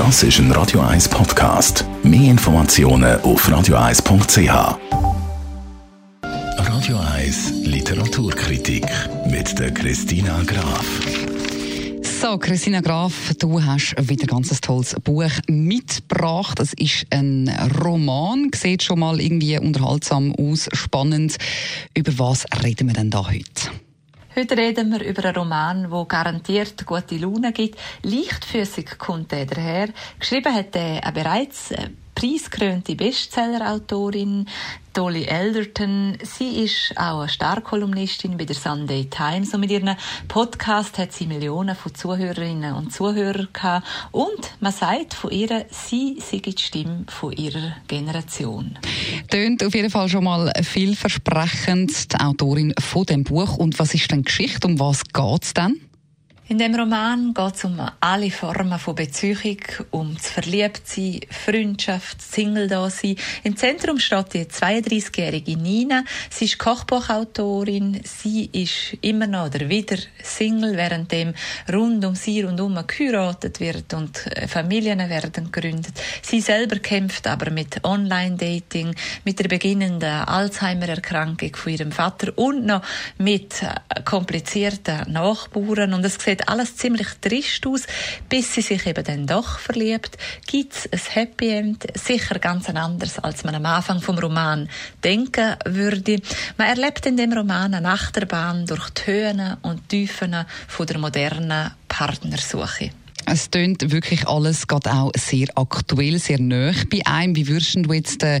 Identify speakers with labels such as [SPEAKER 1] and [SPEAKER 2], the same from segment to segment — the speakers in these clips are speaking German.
[SPEAKER 1] Das ist ein Radio 1 Podcast. Mehr Informationen auf radio1.ch. Radio 1 Literaturkritik mit der Christina Graf.
[SPEAKER 2] So, Christina Graf, du hast wieder ein ganz tolles Buch mitgebracht. Es ist ein Roman, sieht schon mal irgendwie unterhaltsam aus, spannend. Über was reden wir denn da heute?
[SPEAKER 3] Heute reden wir über einen Roman, der garantiert gute Laune gibt. Leichtfüßig kommt er daher. Geschrieben hat er bereits äh, preisgekrönte Bestsellerautorin Dolly Elderton. Sie ist auch eine Starkolumnistin bei der Sunday Times und mit ihrem Podcast hat sie Millionen von Zuhörerinnen und Zuhörern gehabt. Und man sagt von ihr, sie sei die Stimme von ihrer Generation.
[SPEAKER 2] Tönt auf jeden Fall schon mal vielversprechend, die Autorin von dem Buch. Und was ist denn Geschichte? Um was geht es denn?
[SPEAKER 3] In dem Roman geht es um alle Formen von Beziehung, um das Verliebtsein, Freundschaft, Single-Dasein. Im Zentrum steht die 32-jährige Nina. Sie ist Kochbuchautorin. Sie ist immer noch oder wieder Single, währenddem rund um sie rundum geheiratet wird und äh, Familien werden gegründet. Sie selber kämpft aber mit Online-Dating, mit der beginnenden Alzheimer-Erkrankung von ihrem Vater und noch mit äh, komplizierten Nachbarn. Und es sieht sieht alles ziemlich trist aus, bis sie sich eben dann doch verliebt. Gibt es ein Happy End? Sicher ganz anders, als man am Anfang vom Roman denken würde. Man erlebt in dem Roman eine Achterbahn durch die Höhen und Tiefen von der modernen Partnersuche.
[SPEAKER 2] Es tönt wirklich alles gerade auch sehr aktuell, sehr nöch bei einem. Wie würdest du jetzt den, äh,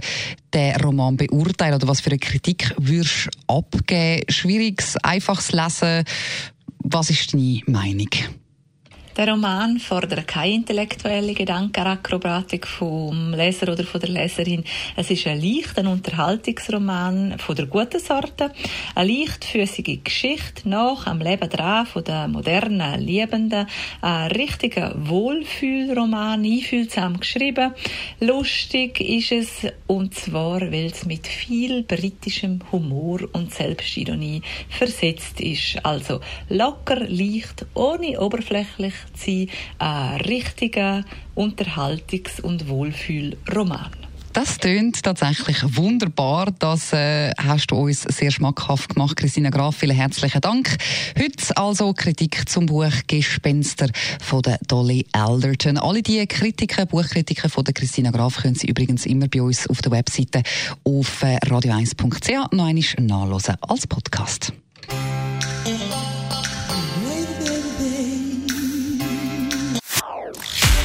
[SPEAKER 2] den Roman beurteilen oder was für eine Kritik würdest du abgeben? Schwieriges, einfaches Lesen? Was ist deine Meinung?
[SPEAKER 3] Der Roman fordert keine intellektuelle Gedankenakrobatik vom Leser oder von der Leserin. Es ist ein leichter Unterhaltungsroman von der guten Sorte, eine leichtfüßige Geschichte nach am Leben dran von der modernen Liebenden, ein richtiger Wohlfühlroman, einfühlsam geschrieben. Lustig ist es und zwar, weil es mit viel britischem Humor und Selbstironie versetzt ist. Also locker, leicht, ohne oberflächlich sein, ein richtiger Unterhaltungs- und Wohlfühlroman.
[SPEAKER 2] Das tönt tatsächlich wunderbar. Das äh, hast du uns sehr schmackhaft gemacht, Christina Graf. Vielen herzlichen Dank. Heute also Kritik zum Buch Gespenster von der Dolly Alderton. Alle die Kritiken, Buchkritiken von der Christina Graf können Sie übrigens immer bei uns auf der Webseite auf äh, radio1.ch noch einmal nachlesen als Podcast.